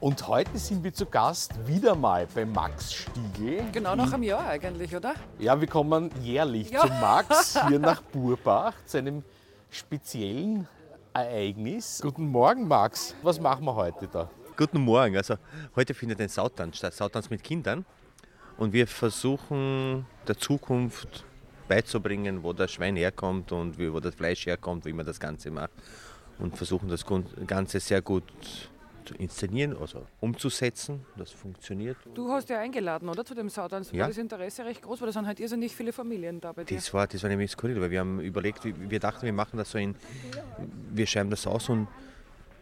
und heute sind wir zu Gast wieder mal bei Max Stiegel. Genau nach einem Jahr eigentlich, oder? Ja, wir kommen jährlich ja. zu Max hier nach Burbach, zu einem speziellen Ereignis. Guten Morgen, Max. Was machen wir heute da? Guten Morgen. Also heute findet ein Sautanz statt, Sautanz mit Kindern. Und wir versuchen der Zukunft beizubringen, wo das Schwein herkommt und wo das Fleisch herkommt, wie man das Ganze macht. Und versuchen das Ganze sehr gut zu inszenieren, also umzusetzen. Das funktioniert. Du hast ja eingeladen, oder? Zu dem Sautanz. Ja. War das Interesse recht groß, weil da sind halt irrsinnig viele Familien da bei dir. Das war, das war nämlich skurril, weil wir haben überlegt, wir dachten, wir machen das so in, wir schreiben das aus und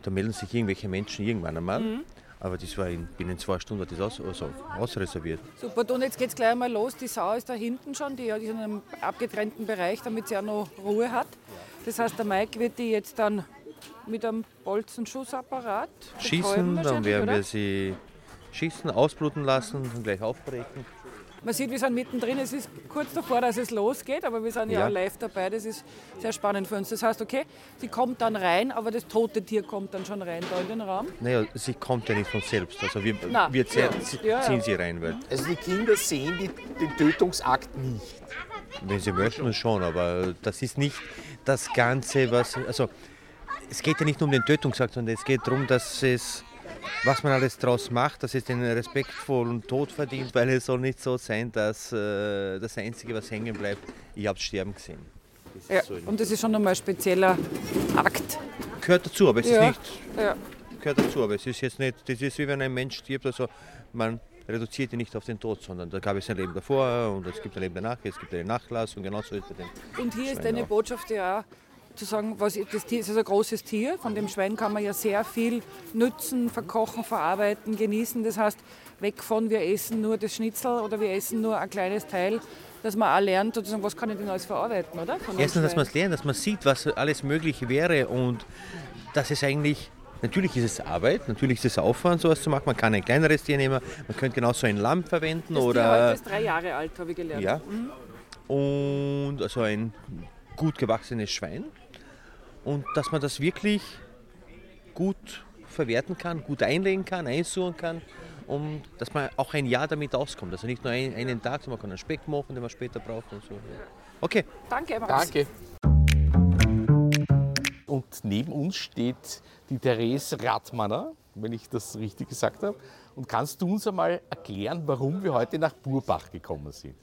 da melden sich irgendwelche Menschen irgendwann einmal. Mhm. Aber das war in, binnen zwei Stunden das aus, also ausreserviert. Super, und jetzt geht es gleich einmal los. Die Sau ist da hinten schon, die, die ist in einem abgetrennten Bereich, damit sie auch noch Ruhe hat. Das heißt, der Mike wird die jetzt dann mit einem Bolzenschussapparat schießen, dann werden wir sie schießen, ausbluten lassen und gleich aufbrechen. Man sieht, wir sind mittendrin. Es ist kurz davor, dass es losgeht, aber wir sind ja, ja live dabei. Das ist sehr spannend für uns. Das heißt, okay, sie kommt dann rein, aber das tote Tier kommt dann schon rein da in den Raum? Naja, sie kommt ja nicht von selbst. Also wir, Nein. wir ziehen, ja. ziehen sie rein. Weil also die Kinder sehen die, den Tötungsakt nicht? Wenn sie möchten, schon, aber das ist nicht das Ganze, was... Also, es geht ja nicht nur um den Tötungsakt, sondern es geht darum, dass es, was man alles daraus macht, dass es den respektvollen Tod verdient, weil es soll nicht so sein, dass äh, das Einzige, was hängen bleibt, ich habe sterben gesehen. Ja, so und das ist schon nochmal ein spezieller Akt. Gehört dazu, aber es ja. ist nicht. Ja. Gehört dazu, aber es ist jetzt nicht, das ist wie wenn ein Mensch stirbt, also man reduziert ihn nicht auf den Tod, sondern da gab es ein Leben davor und es gibt ein Leben danach, es gibt eine Nachlass und genauso ist es den Und hier ist deine Botschaft ja auch, zu sagen, was das Tier ist also ein großes Tier. Von dem Schwein kann man ja sehr viel nützen, verkochen, verarbeiten, genießen. Das heißt, weg von wir essen nur das Schnitzel oder wir essen nur ein kleines Teil, dass man auch lernt, sozusagen, was kann ich denn alles verarbeiten, oder? Erstens, dass man es lernt, dass man sieht, was alles möglich wäre und dass es eigentlich Natürlich ist es Arbeit, natürlich ist es Aufwand, sowas zu machen. Man kann ein kleineres Tier nehmen, man könnte genauso ein Lamm verwenden. Das oder Tier heute ist drei Jahre alt, habe ich gelernt. Ja. Mhm. Und also ein gut gewachsenes Schwein und dass man das wirklich gut verwerten kann, gut einlegen kann, einsuchen kann und dass man auch ein Jahr damit auskommt. Also nicht nur ein, einen Tag, sondern man kann einen Speck machen, den man später braucht und so. Okay. Danke, Max. Danke. Und neben uns steht die Therese Radmanner, wenn ich das richtig gesagt habe. Und kannst du uns einmal erklären, warum wir heute nach Burbach gekommen sind?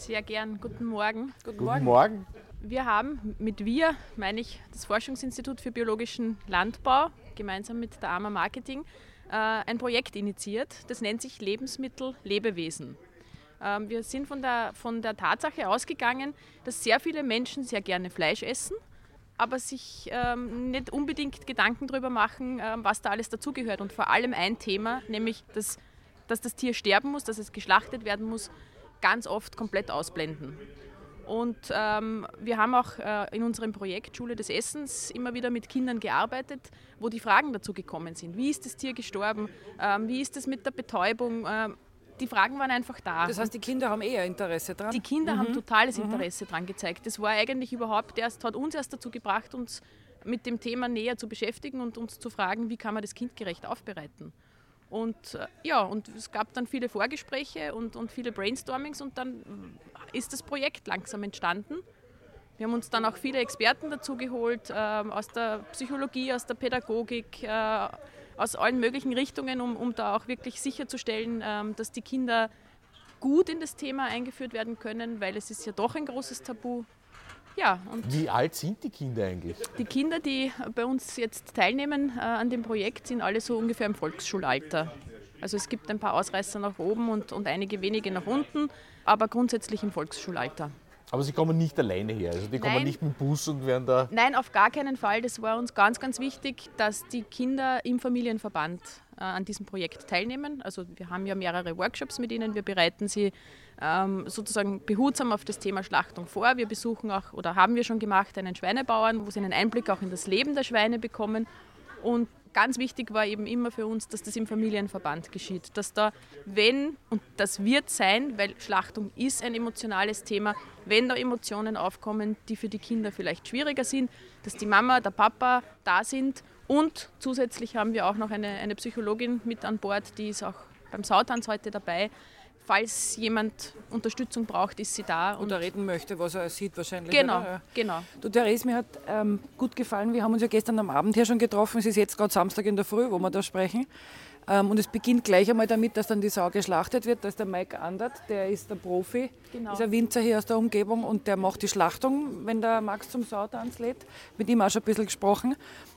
Sehr gern. Guten Morgen. Guten, Guten Morgen. Morgen. Wir haben mit wir, meine ich, das Forschungsinstitut für biologischen Landbau, gemeinsam mit der AMA Marketing, äh, ein Projekt initiiert. Das nennt sich Lebensmittel Lebewesen. Ähm, wir sind von der, von der Tatsache ausgegangen, dass sehr viele Menschen sehr gerne Fleisch essen, aber sich ähm, nicht unbedingt Gedanken darüber machen, ähm, was da alles dazugehört. Und vor allem ein Thema, nämlich dass, dass das Tier sterben muss, dass es geschlachtet werden muss, ganz oft komplett ausblenden. Und ähm, wir haben auch äh, in unserem Projekt Schule des Essens immer wieder mit Kindern gearbeitet, wo die Fragen dazu gekommen sind. Wie ist das Tier gestorben? Ähm, wie ist es mit der Betäubung? Ähm, die Fragen waren einfach da. Das heißt, die Kinder haben eher Interesse dran? Die Kinder mhm. haben totales mhm. Interesse mhm. dran gezeigt. Das war eigentlich überhaupt erst, hat uns erst dazu gebracht, uns mit dem Thema näher zu beschäftigen und uns zu fragen, wie kann man das kindgerecht aufbereiten. Und äh, ja, und es gab dann viele Vorgespräche und, und viele Brainstormings und dann ist das Projekt langsam entstanden. Wir haben uns dann auch viele Experten dazu geholt, äh, aus der Psychologie, aus der Pädagogik, äh, aus allen möglichen Richtungen, um, um da auch wirklich sicherzustellen, äh, dass die Kinder gut in das Thema eingeführt werden können, weil es ist ja doch ein großes Tabu. Ja, Wie alt sind die Kinder eigentlich? Die Kinder, die bei uns jetzt teilnehmen äh, an dem Projekt, sind alle so ungefähr im Volksschulalter. Also es gibt ein paar Ausreißer nach oben und, und einige wenige nach unten, aber grundsätzlich im Volksschulalter. Aber Sie kommen nicht alleine her, also die Nein. kommen nicht mit dem Bus und werden da... Nein, auf gar keinen Fall. Das war uns ganz, ganz wichtig, dass die Kinder im Familienverband an diesem Projekt teilnehmen. Also wir haben ja mehrere Workshops mit ihnen. Wir bereiten sie ähm, sozusagen behutsam auf das Thema Schlachtung vor. Wir besuchen auch, oder haben wir schon gemacht, einen Schweinebauern, wo sie einen Einblick auch in das Leben der Schweine bekommen. Und ganz wichtig war eben immer für uns, dass das im Familienverband geschieht. Dass da, wenn, und das wird sein, weil Schlachtung ist ein emotionales Thema, wenn da Emotionen aufkommen, die für die Kinder vielleicht schwieriger sind, dass die Mama, der Papa da sind. Und zusätzlich haben wir auch noch eine, eine Psychologin mit an Bord, die ist auch beim Sautanz heute dabei, falls jemand Unterstützung braucht, ist sie da. Oder reden möchte, was er sieht wahrscheinlich. Genau, oder? genau. Du, Therese, mir hat ähm, gut gefallen, wir haben uns ja gestern am Abend hier schon getroffen, es ist jetzt gerade Samstag in der Früh, wo wir da sprechen. Ähm, und es beginnt gleich einmal damit, dass dann die Sau geschlachtet wird. Da ist der Mike Andert, der ist der Profi, Genau. ist ein Winzer hier aus der Umgebung und der macht die Schlachtung, wenn der Max zum Sautanz lädt. Mit ihm auch schon ein bisschen gesprochen.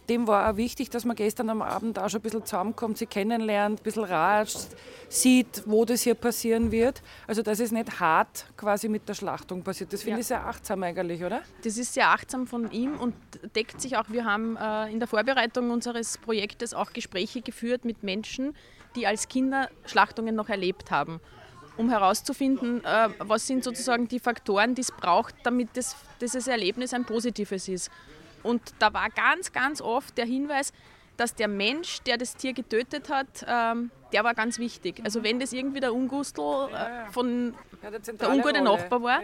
Dem war auch wichtig, dass man gestern am Abend auch schon ein bisschen zusammenkommt, sie kennenlernt, ein bisschen ratscht, sieht, wo das hier passieren wird. Also dass es nicht hart quasi mit der Schlachtung passiert. Das finde Ja. ich sehr achtsam eigentlich, oder? Das ist sehr achtsam von ihm und deckt sich auch. Wir haben äh, in der Vorbereitung unseres Projektes auch Gespräche geführt mit Menschen, die als Kinder Schlachtungen noch erlebt haben, um herauszufinden, äh, was sind sozusagen die Faktoren, die es braucht, damit das, dieses Erlebnis ein positives ist. Und da war ganz, ganz oft der Hinweis, dass der Mensch, der das Tier getötet hat, ähm, der war ganz wichtig. Also wenn das irgendwie der Ungustel äh, von Ja, der, der ungute Nachbar war,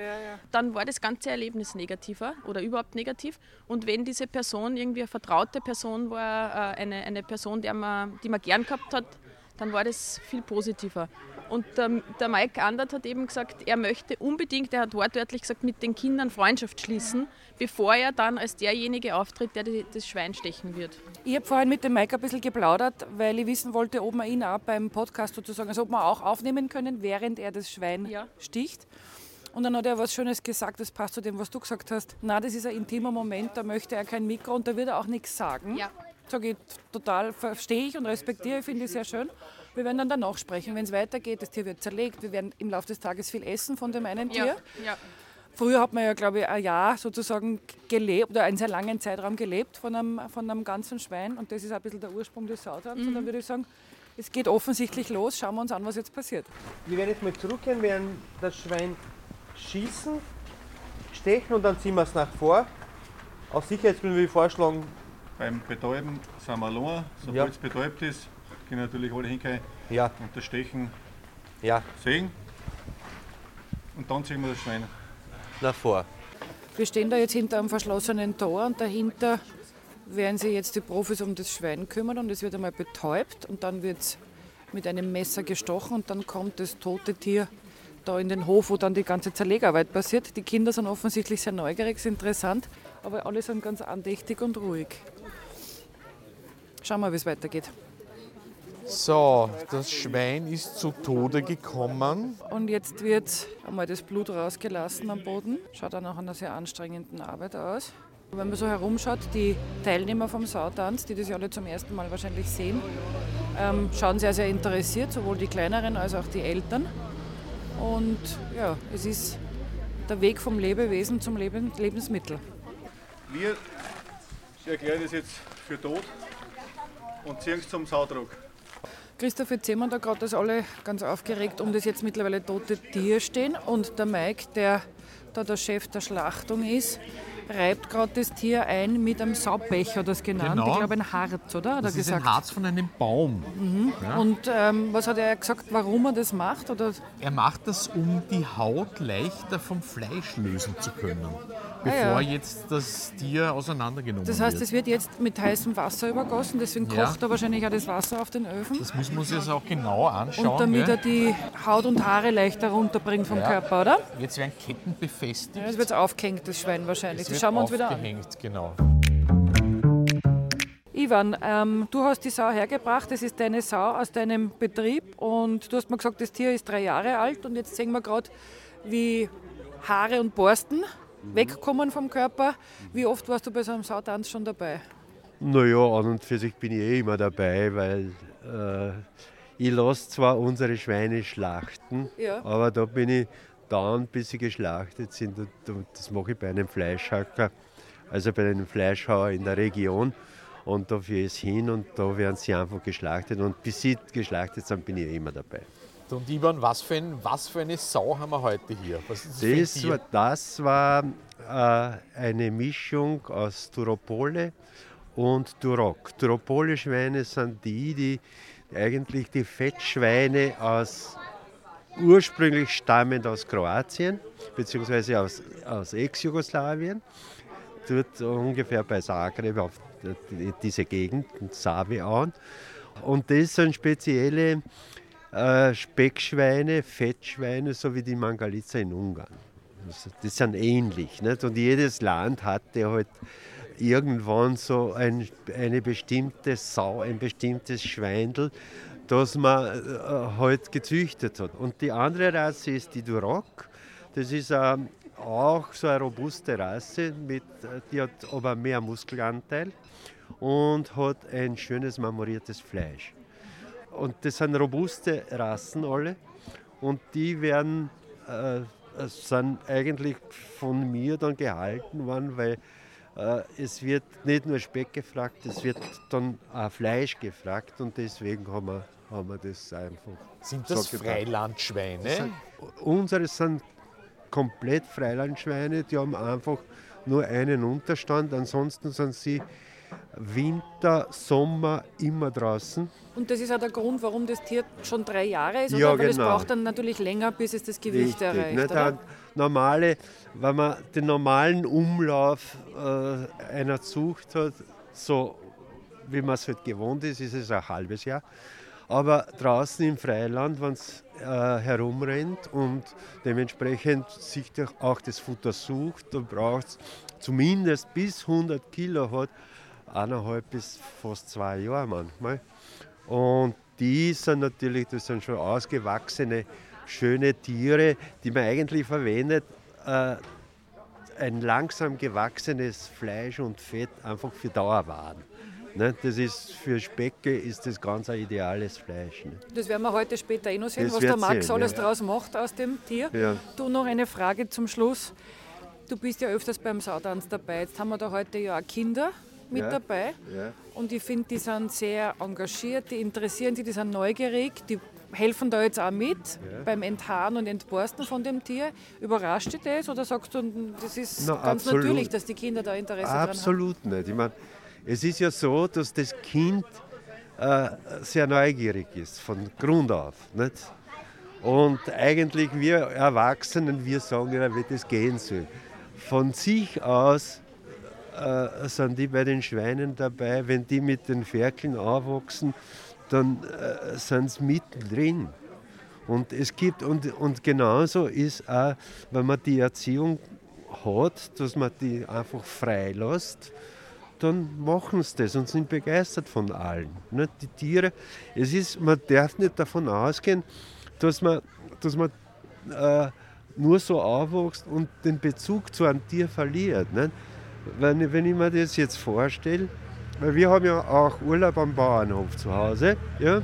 dann war das ganze Erlebnis negativer oder überhaupt negativ. Und wenn diese Person irgendwie eine vertraute Person war, äh, eine, eine Person, der man, die man gern gehabt hat, dann war das viel positiver. Und der, der Mike Andert hat eben gesagt, er möchte unbedingt, er hat wortwörtlich gesagt, mit den Kindern Freundschaft schließen, bevor er dann als derjenige auftritt, der die, das Schwein stechen wird. Ich habe vorhin mit dem Mike ein bisschen geplaudert, weil ich wissen wollte, ob wir ihn auch beim Podcast sozusagen, also ob wir auch aufnehmen können, während er das Schwein Ja. sticht. Und dann hat er was Schönes gesagt, das passt zu dem, was du gesagt hast. Na, das ist ein intimer Moment, da möchte er kein Mikro und da wird er auch nichts sagen. Ja. Sage ich total, verstehe ich und respektiere, finde ich sehr schön. Wir werden dann danach sprechen, wenn es weitergeht. Das Tier wird zerlegt. Wir werden im Laufe des Tages viel essen von dem einen Tier. ja. Früher hat man ja, glaube ich, ein Jahr sozusagen gelebt oder einen sehr langen Zeitraum gelebt von einem, von einem ganzen Schwein. Und das ist ein bisschen der Ursprung des Sautanz. Und dann würde ich sagen, es geht offensichtlich los. Schauen wir uns an, was jetzt passiert. Wir werden jetzt mal zurückgehen, werden das Schwein schießen, stechen und dann ziehen wir es nach vor. Aus Sicherheitsgründen würde ich vorschlagen, Beim Betäuben sind wir allein. Sobald Ja. es betäubt ist, gehen natürlich alle hingehen ja, und das Stechen ja, sehen. Und dann ziehen wir das Schwein. nach vor. Wir stehen da jetzt hinter einem verschlossenen Tor und dahinter werden sich jetzt die Profis um das Schwein kümmern und es wird einmal betäubt und dann wird es mit einem Messer gestochen und dann kommt das tote Tier da in den Hof, wo dann die ganze Zerlegarbeit passiert. Die Kinder sind offensichtlich sehr neugierig, ist interessant, aber alle sind ganz andächtig und ruhig. Schauen wir, wie es weitergeht. So, das Schwein ist zu Tode gekommen. Und jetzt wird einmal das Blut rausgelassen am Boden. Schaut auch nach einer sehr anstrengenden Arbeit aus. Wenn man so herumschaut, die Teilnehmer vom Sautanz, die das ja alle zum ersten Mal wahrscheinlich sehen, ähm, schauen sehr, sehr interessiert, sowohl die Kleineren als auch die Eltern. Und ja, es ist der Weg vom Lebewesen zum Leben, Lebensmittel. Wir erklären das jetzt für tot und ziehen es zum Saudruck. Christoph, jetzt sehen wir da gerade, dass alle ganz aufgeregt um das jetzt mittlerweile tote Tier stehen. Und der Mike, der da der Chef der Schlachtung ist, reibt gerade das Tier ein mit einem Saubecher, das genannt. Genau. Ich glaube, ein Harz, oder? Hat Das ist ein gesagt. Harz von einem Baum. Und ähm, was hat er gesagt, warum er das macht? Oder? Er macht das, um die Haut leichter vom Fleisch lösen zu können, bevor Ah, ja. jetzt das Tier auseinandergenommen Das heißt, wird. es wird jetzt mit heißem Wasser übergossen, deswegen Ja. kocht er wahrscheinlich auch das Wasser auf den Öfen. Das muss man sich jetzt auch genauer anschauen. Und damit er die Haut und Haare leichter runterbringt vom Ja. Körper, oder? Jetzt werden Ketten befestigt. Ja, Jetzt wird es aufgehängt, das Schwein wahrscheinlich. Das wird schauen wir uns wieder an. Genau. Ivan, ähm, du hast die Sau hergebracht, das ist deine Sau aus deinem Betrieb und du hast mir gesagt, das Tier ist drei Jahre alt und jetzt sehen wir gerade, wie Haare und Borsten wegkommen vom Körper. Wie oft warst du bei so einem Sautanz schon dabei? Naja, an und für sich bin ich eh immer dabei, weil äh, ich lasse zwar unsere Schweine schlachten, Ja. aber da bin ich dann, bis sie geschlachtet sind. und- Das mache ich bei einem Fleischhacker, also bei einem Fleischhauer in der Region. Und da fahre ich hin und da werden sie einfach geschlachtet. Und bis sie geschlachtet sind, bin ich immer dabei. Und Ivan, was für, ein, was für eine Sau haben wir heute hier? Was ist das, Das war, das war äh, eine Mischung aus Turopole und Turok. Turopole-Schweine sind die, die eigentlich die Fettschweine aus ursprünglich stammend aus Kroatien bzw. aus, aus Ex-Jugoslawien. Dort ungefähr bei Zagreb auf die- diese Gegend, Saviauen. Und das sind spezielle äh, Speckschweine, Fettschweine, so wie die Mangalitza in Ungarn. Das, das sind ähnlich. Nicht? Und jedes Land hatte halt irgendwann so ein, eine bestimmte Sau, ein bestimmtes Schweindel, das man äh, halt gezüchtet hat. Und die andere Rasse ist die Duroc. Das ist ähm, auch so eine robuste Rasse, mit, äh, die hat aber mehr Muskelanteil und hat ein schönes marmoriertes Fleisch. Und das sind robuste Rassen alle. Und die werden, äh, sind eigentlich von mir dann gehalten worden, weil äh, es wird nicht nur Speck gefragt, es wird dann auch Fleisch gefragt. Und deswegen haben wir, haben wir das einfach. Sind das so. Freilandschweine? Unsere sind komplett Freilandschweine, die haben einfach nur einen Unterstand. Ansonsten sind sie Winter, Sommer immer draußen. Und das ist auch der Grund, warum das Tier schon drei Jahre ist, Ja, oder? Weil es genau. braucht dann natürlich länger, bis es das Gewicht erreicht. Nicht? Oder? Der normale, wenn man den normalen Umlauf äh, einer Zucht hat, so wie man es halt gewohnt ist, ist es ein halbes Jahr. Aber draußen im Freiland, wenn es äh, herumrennt und dementsprechend sich auch das Futter sucht, dann braucht es zumindest bis 100 Kilo hat, eineinhalb bis fast zwei Jahre manchmal. Und die sind natürlich, das sind schon ausgewachsene, schöne Tiere, die man eigentlich verwendet, äh, ein langsam gewachsenes Fleisch und Fett einfach für Dauerwaren. Ne? Das ist für Specke ist das ganz ein ideales Fleisch. Ne? Das werden wir heute später eh noch sehen, Das was der Max sehen, alles ja. draus macht aus dem Tier. Ja. Du noch eine Frage zum Schluss. Du bist ja öfters beim Sautanz dabei. Jetzt haben wir da heute ja auch Kinder mit Ja. dabei. Ja. Und ich finde, die sind sehr engagiert, die interessieren sich, die sind neugierig, die helfen da jetzt auch mit beim Enthaaren und Entborsten von dem Tier. Überrascht dich das oder sagst du, das ist Na, ganz absolut. natürlich, dass die Kinder da Interesse dran haben? Absolut nicht. Ich meine, es ist ja so, dass das Kind äh, sehr neugierig ist, von Grund auf. Nicht? Und eigentlich wir Erwachsenen, wir sagen ja, wie das gehen soll. Von sich aus äh, sind die bei den Schweinen dabei, wenn die mit den Ferkeln aufwachsen, dann äh, sind sie mittendrin. Und es gibt, und, und genauso ist auch, wenn man die Erziehung hat, dass man die einfach frei lässt, dann machen sie das und sind begeistert von allen. Nicht? Die Tiere, es ist, man darf nicht davon ausgehen, dass man, dass man äh, nur so aufwächst und den Bezug zu einem Tier verliert. Wenn, ich- wenn ich mir das jetzt vorstelle, weil wir haben ja auch Urlaub am Bauernhof zu Hause, ja?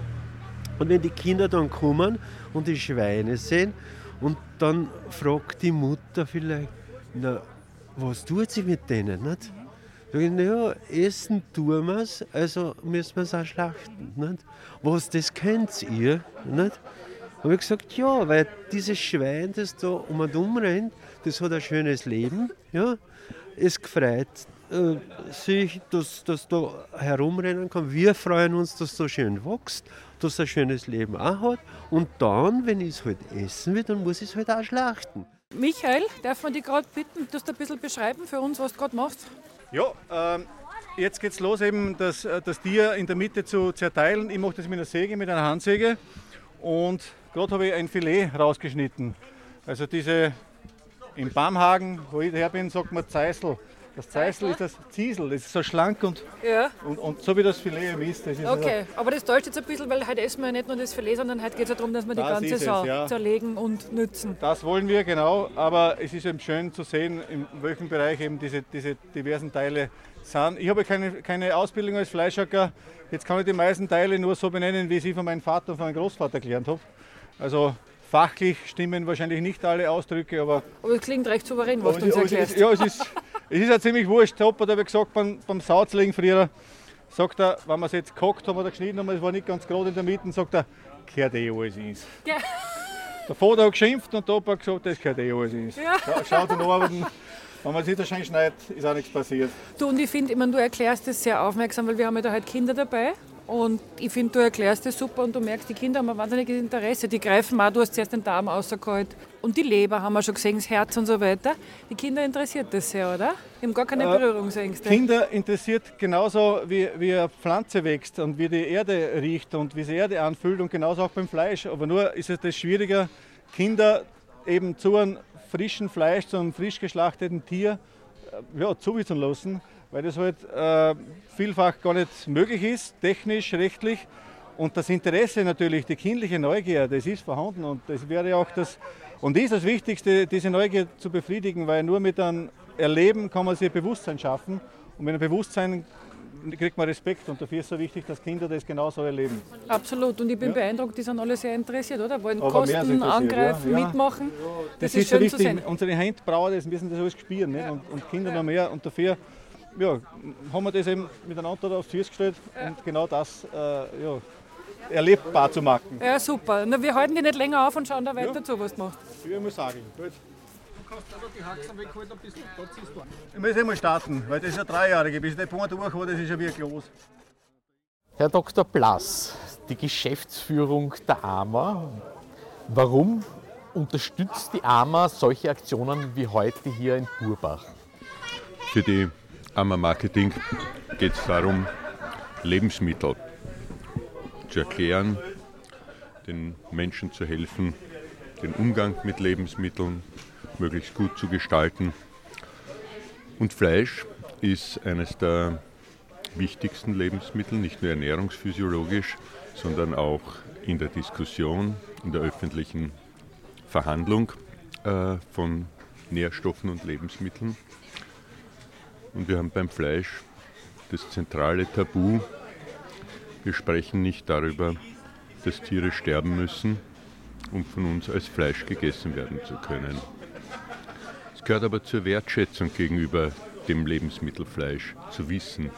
Und wenn die Kinder dann kommen und die Schweine sehen und dann fragt die Mutter vielleicht, na, was tut sie mit denen? Nicht? Ich, naja, essen tun wir es, also müssen wir es auch schlachten. Nicht? Was, das könnt ihr? Nicht? Habe ich gesagt, ja, weil dieses Schwein, das da um und um rennt, das hat ein schönes Leben. Ja? Es gefreut äh, sich, dass das da herumrennen kann. Wir freuen uns, dass es so schön wächst, dass es ein schönes Leben auch hat. Und dann, wenn ich es halt essen will, dann muss ich es halt auch schlachten. Michael, darf man dich gerade bitten, du ein bisschen beschreiben für uns, was du gerade machst? Ja, ähm, jetzt geht's los, eben das, äh, das Tier in der Mitte zu zerteilen. Ich mache das mit einer Säge, mit einer Handsäge. Und gerade habe ich ein Filet rausgeschnitten. Also diese im Bamhagen, wo ich her bin, sagt man Zeisel. Das Zeisel ist das Ziesel, das ist so schlank und, Ja. und, und so wie das Filet eben ist. Ist also- Okay, aber das täuscht jetzt ein bisschen, weil heute essen wir ja nicht nur das Filet, sondern heute geht es ja darum, dass wir die Das ganze ist es, Sau ja. zerlegen und nützen. Das wollen wir, genau. Aber es ist eben schön zu sehen, in welchem Bereich eben diese, diese diversen Teile sind. Ich habe keine, keine Ausbildung als Fleischhacker. Jetzt kann ich die meisten Teile nur so benennen, wie ich sie von meinem Vater und von meinem Großvater gelernt habe. Also fachlich stimmen wahrscheinlich nicht alle Ausdrücke, aber Aber es klingt recht souverän, was du uns erklärst. ist- ja, es ist, es ist ja ziemlich wurscht. Der Opa hat gesagt, beim, beim Sauzlegen früher, sagt er, wenn wir es jetzt gehackt haben oder geschnitten haben, es war nicht ganz gerade in der Mitte, sagt er, gehört eh alles ins. Ja. Der Vater hat geschimpft und der Opa hat gesagt, das gehört eh alles ins. Ja. Schau- Schaut in Arbeiten, wenn man sich da schön schneidet, ist auch nichts passiert. Du, und ich finde, mein, du erklärst das sehr aufmerksam, weil wir haben ja da halt Kinder dabei. Und ich finde, du erklärst das super und du merkst, die Kinder haben ein wahnsinniges Interesse. Die greifen auch, du hast zuerst den Darm rausgeholt. Und die Leber haben wir schon gesehen, das Herz und so weiter. Die Kinder interessiert das sehr, oder? Die haben gar keine Äh, Berührungsängste. Kinder interessiert genauso, wie, wie eine Pflanze wächst und wie die Erde riecht und wie sie Erde anfühlt und genauso auch beim Fleisch. Aber nur ist es das schwieriger, Kinder eben zu einem frischen Fleisch, zu einem frisch geschlachteten Tier äh, ja, zuwiesen lassen, weil das halt äh, vielfach gar nicht möglich ist, technisch, rechtlich. Und das Interesse natürlich, die kindliche Neugier, das ist vorhanden und das wäre auch das, und ist das Wichtigste, diese Neugier zu befriedigen, weil nur mit einem Erleben kann man sich Bewusstsein schaffen und mit einem Bewusstsein kriegt man Respekt und dafür ist es so wichtig, dass Kinder das genauso erleben. Absolut. Und ich bin Ja. beeindruckt, die sind alle sehr interessiert, oder? Wollen Aber kosten, angreifen, ja. Mitmachen. Das, Das, ist so schön zu wichtig. sehen. Unsere Hände brauchen das, müssen das alles spüren nicht? Und, und Kinder noch mehr. Und dafür ja, haben wir das eben miteinander da aufs Füße gestellt und genau das äh, ja, erlebbar zu machen. Ja, super. Na, wir halten die nicht länger auf und schauen da weiter zu, was du machst. Ich muss sagen. Gut. Du kannst aber die Haxen wegholen, ein bisschen da. Ich muss einmal starten, weil das ist ein Dreijähriger. Bis der Punkt durch war, das ist ja ein Glas. Herr Dr. Blass, die Geschäftsführung der AMA, warum unterstützt die AMA solche Aktionen wie heute hier in Burbach? Für die AMA Marketing geht es darum, Lebensmittel zu erklären, den Menschen zu helfen, den Umgang mit Lebensmitteln möglichst gut zu gestalten. Und Fleisch ist eines der wichtigsten Lebensmittel, nicht nur ernährungsphysiologisch, sondern auch in der Diskussion, in der öffentlichen Verhandlung äh, von Nährstoffen und Lebensmitteln. Und wir haben beim Fleisch das zentrale Tabu. Wir sprechen nicht darüber, dass Tiere sterben müssen, um von uns als Fleisch gegessen werden zu können. Es gehört aber zur Wertschätzung gegenüber dem Lebensmittel Fleisch, zu wissen,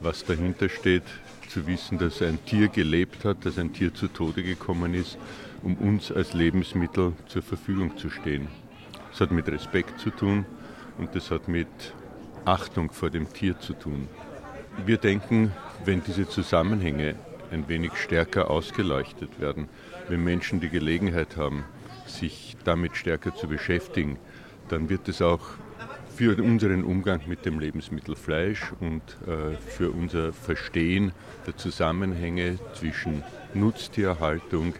was dahinter steht, zu wissen, dass ein Tier gelebt hat, dass ein Tier zu Tode gekommen ist, um uns als Lebensmittel zur Verfügung zu stehen. Das hat mit Respekt zu tun und das hat mit Achtung vor dem Tier zu tun. Wir denken, wenn diese Zusammenhänge ein wenig stärker ausgeleuchtet werden, wenn Menschen die Gelegenheit haben, sich damit stärker zu beschäftigen, dann wird es auch für unseren Umgang mit dem Lebensmittel Fleisch und äh, für unser Verstehen der Zusammenhänge zwischen Nutztierhaltung,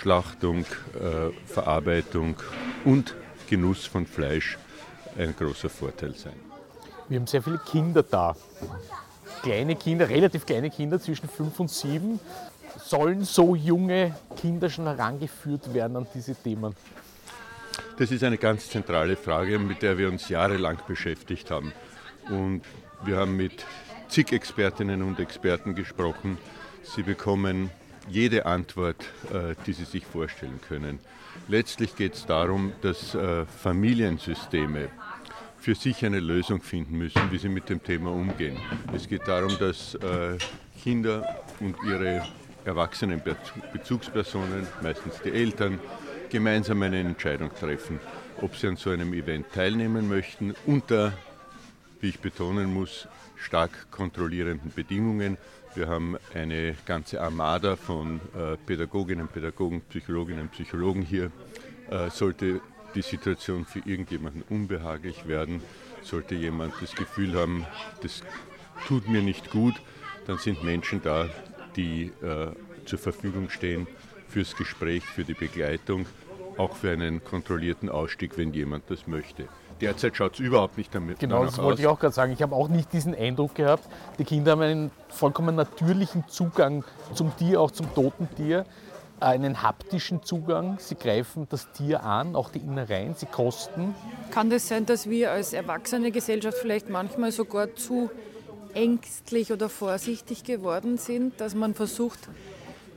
Schlachtung, äh, Verarbeitung und Genuss von Fleisch ein großer Vorteil sein. Wir haben sehr viele Kinder da. Kleine Kinder, relativ kleine Kinder zwischen fünf und sieben. Sollen so junge Kinder schon herangeführt werden an diese Themen? Das ist eine ganz zentrale Frage, mit der wir uns jahrelang beschäftigt haben. Und wir haben mit zig Expertinnen und Experten gesprochen. Sie bekommen jede Antwort, äh, die sie sich vorstellen können. Letztlich geht es darum, dass äh, Familiensysteme für sich eine Lösung finden müssen, wie sie mit dem Thema umgehen. Es geht darum, dass äh, Kinder und ihre erwachsenen Bezugspersonen, meistens die Eltern, gemeinsam eine Entscheidung treffen, ob sie an so einem Event teilnehmen möchten, unter, wie ich betonen muss, stark kontrollierenden Bedingungen. Wir haben eine ganze Armada von äh, Pädagoginnen, Pädagogen, Psychologinnen, Psychologen hier. Äh, sollte die Situation für irgendjemanden unbehaglich werden, sollte jemand das Gefühl haben, das tut mir nicht gut, dann sind Menschen da, die äh, zur Verfügung stehen fürs Gespräch, für die Begleitung, auch für einen kontrollierten Ausstieg, wenn jemand das möchte. Derzeit schaut es überhaupt nicht damit Genau, das wollte ich auch gerade sagen. Ich habe auch nicht diesen Eindruck gehabt. Die Kinder haben einen vollkommen natürlichen Zugang zum Tier, auch zum toten Tier. Einen haptischen Zugang. Sie greifen das Tier an, auch die Innereien, sie kosten. Kann das sein, dass wir als erwachsene Gesellschaft vielleicht manchmal sogar zu ängstlich oder vorsichtig geworden sind, dass man versucht,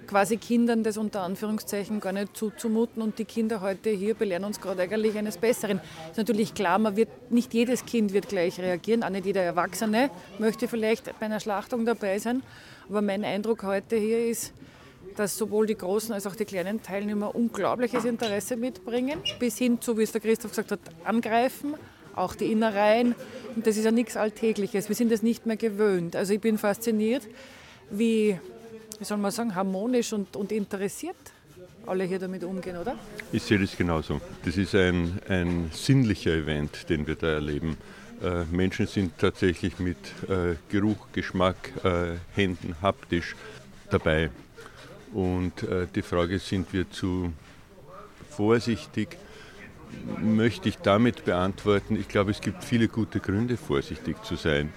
quasi Kindern das unter Anführungszeichen gar nicht zuzumuten und die Kinder heute hier belehren uns gerade eigentlich eines Besseren. Ist natürlich klar, man wird, nicht jedes Kind wird gleich reagieren, auch nicht jeder Erwachsene möchte vielleicht bei einer Schlachtung dabei sein, aber mein Eindruck heute hier ist, dass sowohl die großen als auch die kleinen Teilnehmer unglaubliches Interesse mitbringen, bis hin zu, wie es der Christoph gesagt hat, angreifen, auch die Innereien. Und das ist ja nichts Alltägliches. Wir sind das nicht mehr gewöhnt. Also ich bin fasziniert, wie, wie soll man sagen, harmonisch und, und interessiert alle hier damit umgehen, oder? Ich sehe das genauso. Das ist ein, ein sinnlicher Event, den wir da erleben. Äh, Menschen sind tatsächlich mit äh, Geruch, Geschmack, äh, Händen, haptisch dabei. Und äh, die Frage, sind wir zu vorsichtig, möchte ich damit beantworten, ich glaube, es gibt viele gute Gründe, vorsichtig zu sein.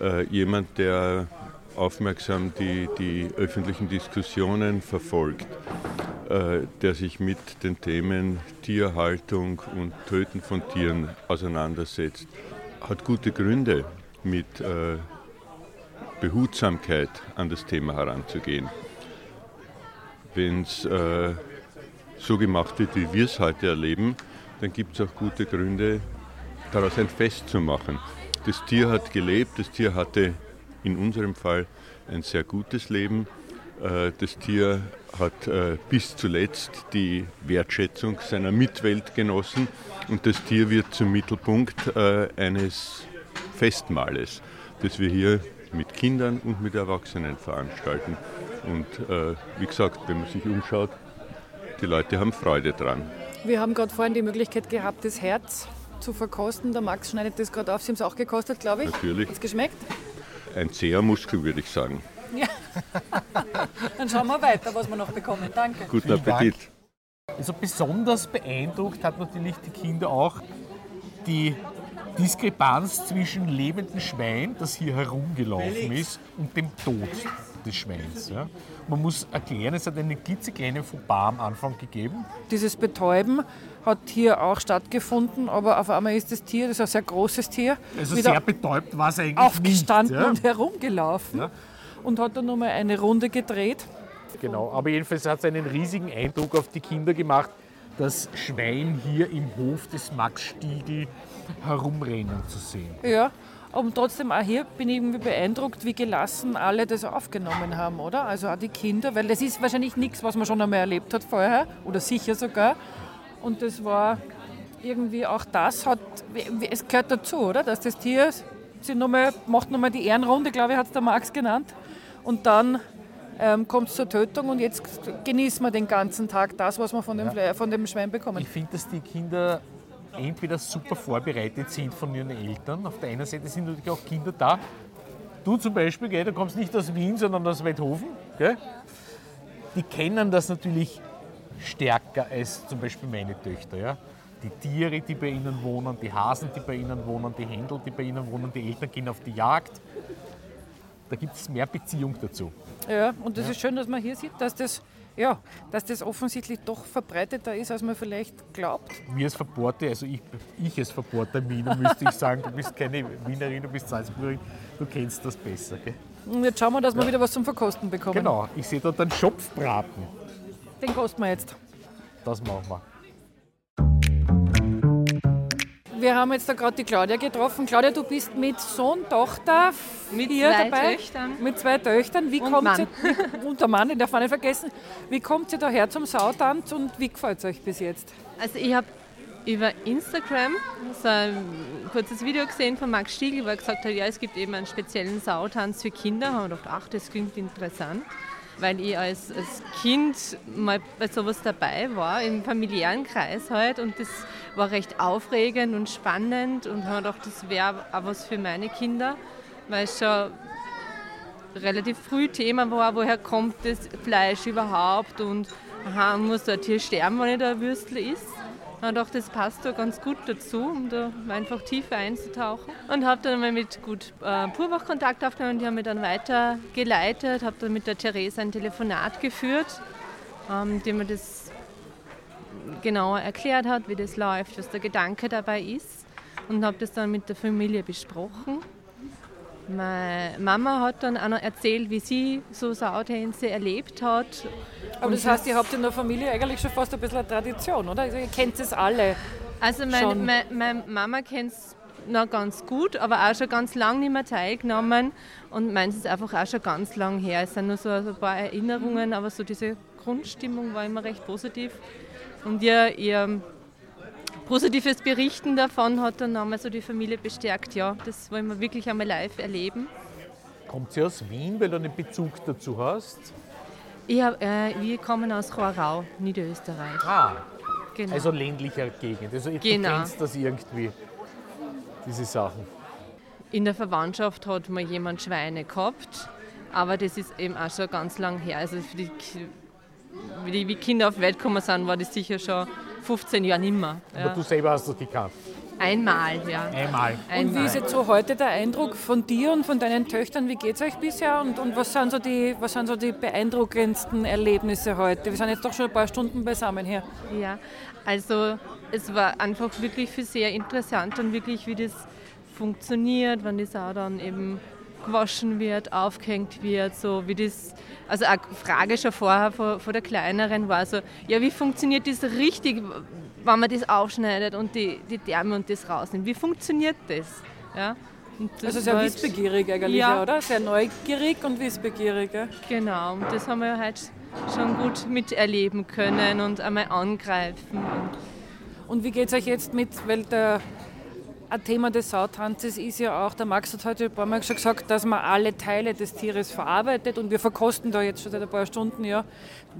Äh, jemand, der aufmerksam die, die öffentlichen Diskussionen verfolgt, äh, der sich mit den Themen Tierhaltung und Töten von Tieren auseinandersetzt, hat gute Gründe, mit äh, Behutsamkeit an das Thema heranzugehen. Wenn es äh, so gemacht wird, wie wir es heute erleben, dann gibt es auch gute Gründe, daraus ein Fest zu machen. Das Tier hat gelebt, das Tier hatte in unserem Fall ein sehr gutes Leben. Äh, das Tier hat äh, bis zuletzt die Wertschätzung seiner Mitwelt genossen und das Tier wird zum Mittelpunkt äh, eines Festmahles, das wir hier mit Kindern und mit Erwachsenen veranstalten. Und wie gesagt, wenn man sich umschaut, die Leute haben Freude dran. Wir haben gerade vorhin die Möglichkeit gehabt, das Herz zu verkosten. Der Max schneidet das gerade auf. Sie haben es auch gekostet, glaube ich. Natürlich. Hat es geschmeckt? Ein zäher Muskel, würde ich sagen. Ja. Dann schauen wir weiter, was wir noch bekommen. Danke. Guten Appetit. Also besonders beeindruckt hat natürlich die Kinder auch die Diskrepanz zwischen lebendem Schwein, das hier herumgelaufen ist, und dem Tod des Schweins. Ja. Man muss erklären, es hat einen klitzekleinen Fauxpas am Anfang gegeben. Dieses Betäuben hat hier auch stattgefunden, aber auf einmal ist das Tier, das ist ein sehr großes Tier, Also wieder sehr betäubt war es eigentlich aufgestanden nicht. Ja. und herumgelaufen Ja. und hat dann nochmal eine Runde gedreht. Genau, aber jedenfalls hat es einen riesigen Eindruck auf die Kinder gemacht, das Schwein hier im Hof des Max Stiegel herumrennen zu sehen. Ja, aber trotzdem auch hier bin ich irgendwie beeindruckt, wie gelassen alle das aufgenommen haben, oder? Also auch die Kinder, weil das ist wahrscheinlich nichts, was man schon einmal erlebt hat vorher oder sicher sogar. Und das war irgendwie auch das hat, es gehört dazu, oder? Dass das Tier sie noch mal, macht nochmal die Ehrenrunde, glaube ich, hat es der Max genannt. Und dann ähm, kommt es zur Tötung und jetzt genießen wir den ganzen Tag das, was wir von dem, Fle- von dem Schwein bekommen. Ich finde, dass die Kinder entweder super vorbereitet sind von ihren Eltern. Auf der einen Seite sind natürlich auch Kinder da. Du zum Beispiel, gell, du kommst nicht aus Wien, sondern aus Weidhofen. Gell? Die kennen das natürlich stärker als zum Beispiel meine Töchter. Ja? Die Tiere, die bei ihnen wohnen, die Hasen, die bei ihnen wohnen, die Händel, die bei ihnen wohnen, die Eltern gehen auf die Jagd. Da gibt es mehr Beziehung dazu. Ja, und das ist schön, dass man hier sieht, dass das, ja, dass das offensichtlich doch verbreiteter ist, als man vielleicht glaubt. Wir als Verporter, also ich, ich als Verporter Wiener, müsste ich sagen, du bist keine Wienerin, du bist Salzburgerin, du kennst das besser. Gell? Und jetzt schauen wir, dass wir wieder was zum Verkosten bekommen. Genau, ich sehe dort einen Schopfbraten. Den kosten wir jetzt. Das machen wir. Wir haben jetzt da gerade die Claudia getroffen. Claudia, du bist mit Sohn, Tochter Mit hier zwei dabei. Töchtern. Mit zwei Töchtern. Wie Und kommt Mann. Sie, und der Mann, den darf man nicht vergessen. Wie kommt ihr daher zum Sautanz und wie gefällt es euch bis jetzt? Also ich habe über Instagram so ein kurzes Video gesehen von Max Stiegel, wo er gesagt hat, ja, es gibt eben einen speziellen Sautanz für Kinder. Da habe ich gedacht, ach, das klingt interessant. Weil ich als, als Kind mal bei sowas dabei war, im familiären Kreis halt. Und das war recht aufregend und spannend. Und habe gedacht, das wäre auch was für meine Kinder, weil es schon relativ früh Thema war, woher kommt das Fleisch überhaupt und aha, muss da ein Tier sterben, wenn ich da ein Würstel isst. Und doch, das passt da ganz gut dazu, um da einfach tiefer einzutauchen. Und habe dann mal mit gut äh, Purwach Kontakt aufgenommen, die haben mich dann weitergeleitet, habe dann mit der Therese ein Telefonat geführt, ähm, die mir das genauer erklärt hat, wie das läuft, was der Gedanke dabei ist. Und habe das dann mit der Familie besprochen. Meine Mama hat dann auch noch erzählt, wie sie so Sautänze erlebt hat. Aber das heißt, ihr habt in der Familie eigentlich schon fast ein bisschen eine Tradition, oder? Also ihr kennt es alle. Also meine, meine, meine Mama kennt es noch ganz gut, aber auch schon ganz lange nicht mehr teilgenommen. Und meins ist einfach auch schon ganz lang her. Es sind nur so ein paar Erinnerungen, aber so diese Grundstimmung war immer recht positiv. Und ihr, ihr positives Berichten davon hat dann nochmal so die Familie bestärkt. Ja, das wollen wir wirklich einmal live erleben. Kommt sie aus Wien, weil du einen Bezug dazu hast? Hab, äh, wir kommen aus Chorau, Niederösterreich. Ah, genau. also ländlicher Gegend. Also genau. du kennst das irgendwie, diese Sachen. In der Verwandtschaft hat mal jemand Schweine gehabt, aber das ist eben auch schon ganz lang her. Also für die, wie die Kinder auf die Welt gekommen sind, war das sicher schon 15 Jahre nicht mehr. Ja. Aber du selber hast das gekannt? Einmal, ja. Einmal. Und wie ist jetzt so heute der Eindruck von dir und von deinen Töchtern? Wie geht es euch bisher und, und was, sind so die, was sind so die beeindruckendsten Erlebnisse heute? Wir sind jetzt doch schon ein paar Stunden beisammen hier. Ja, also es war einfach wirklich für sehr interessant und wirklich, wie das funktioniert, wenn die Sau dann eben gewaschen wird, aufgehängt wird, so wie das, also eine Frage schon vorher von, von der Kleineren war so, ja, wie funktioniert das richtig, wenn man das aufschneidet und die, die Därme und das rausnimmt, wie funktioniert das? Ja? Das also sehr halt, wissbegierig eigentlich, ja. oder? Sehr neugierig und wissbegierig. Ja? Genau, und das haben wir halt schon gut miterleben können und einmal angreifen. Und wie geht es euch jetzt mit, weil der ein Thema des Sautanzes ist ja auch, der Max hat heute ein paar Mal schon gesagt, dass man alle Teile des Tieres verarbeitet und wir verkosten da jetzt schon seit ein paar Stunden ja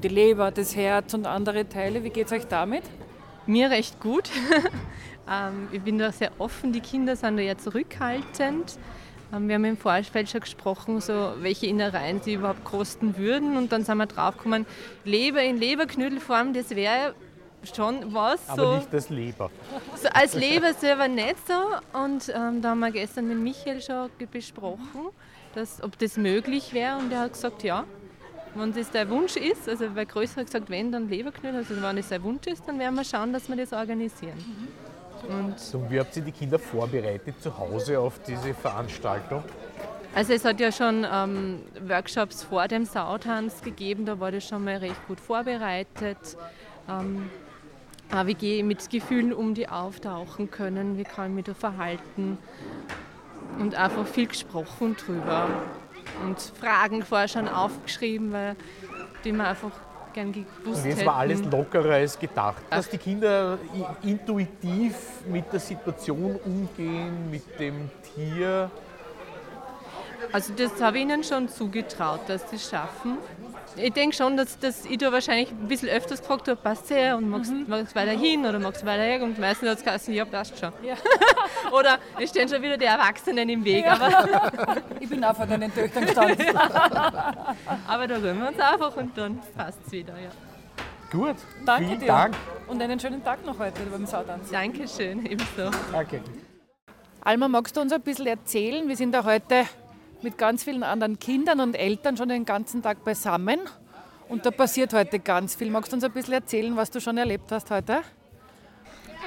die Leber, das Herz und andere Teile. Wie geht es euch damit? Mir recht gut. Ähm, ich bin da sehr offen, die Kinder sind da ja zurückhaltend. Ähm, wir haben im Vorfeld schon gesprochen, so welche Innereien sie überhaupt kosten würden und dann sind wir draufgekommen, Leber in Leberknödelform, das wäre schon was. Aber so, nicht das Leber. So als Leber selber nicht so. Und ähm, da haben wir gestern mit Michael schon besprochen, dass, ob das möglich wäre. Und er hat gesagt, ja. Wenn das der Wunsch ist, also bei Größer hat gesagt, wenn, dann Leberknödel, also wenn das der Wunsch ist, dann werden wir schauen, dass wir das organisieren. Und so, wie habt ihr die Kinder vorbereitet zu Hause auf diese Veranstaltung? Also es hat ja schon ähm, Workshops vor dem Sautanz gegeben, da war das schon mal recht gut vorbereitet. Ähm, wie gehe ich mit Gefühlen um, die auftauchen können, wie kann ich mich da verhalten? Und einfach viel gesprochen drüber. Und Fragen vorher schon aufgeschrieben, weil die man einfach gern gewusst Und jetzt war alles lockerer als gedacht, dass die Kinder intuitiv mit der Situation umgehen, mit dem Tier. Also das habe ich ihnen schon zugetraut, dass sie es schaffen ich denke schon, dass, dass ich da wahrscheinlich ein bisschen öfters gefragt habe, passt es her und magst du mhm. weiter hin oder magst du weiter her? Und meistens hat es gesagt, ja, passt schon. Ja. oder es stehen schon wieder die Erwachsenen im Weg. Ja. Aber ich bin auch von deinen Töchtern gestanden. aber da rühren wir uns einfach und dann passt es wieder. Ja. Gut, danke vielen dir. Dank. Und einen schönen Tag noch heute beim Sautanz. Dankeschön, ebenso. Danke. Alma, magst du uns ein bisschen erzählen? Wir sind da heute mit ganz vielen anderen Kindern und Eltern schon den ganzen Tag beisammen. Und da passiert heute ganz viel. Magst du uns ein bisschen erzählen, was du schon erlebt hast heute?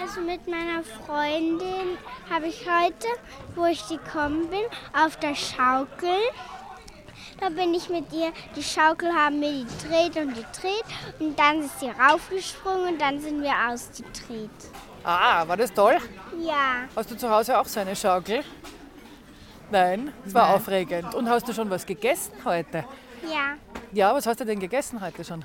Also mit meiner Freundin habe ich heute, wo ich gekommen bin, auf der Schaukel. Da bin ich mit ihr, die Schaukel haben wir gedreht und gedreht und dann ist sie raufgesprungen und dann sind wir ausgedreht. Ah, war das toll? Ja. Hast du zu Hause auch so eine Schaukel? Nein, es war Nein. aufregend. Und hast du schon was gegessen heute? Ja. Ja, was hast du denn gegessen heute schon?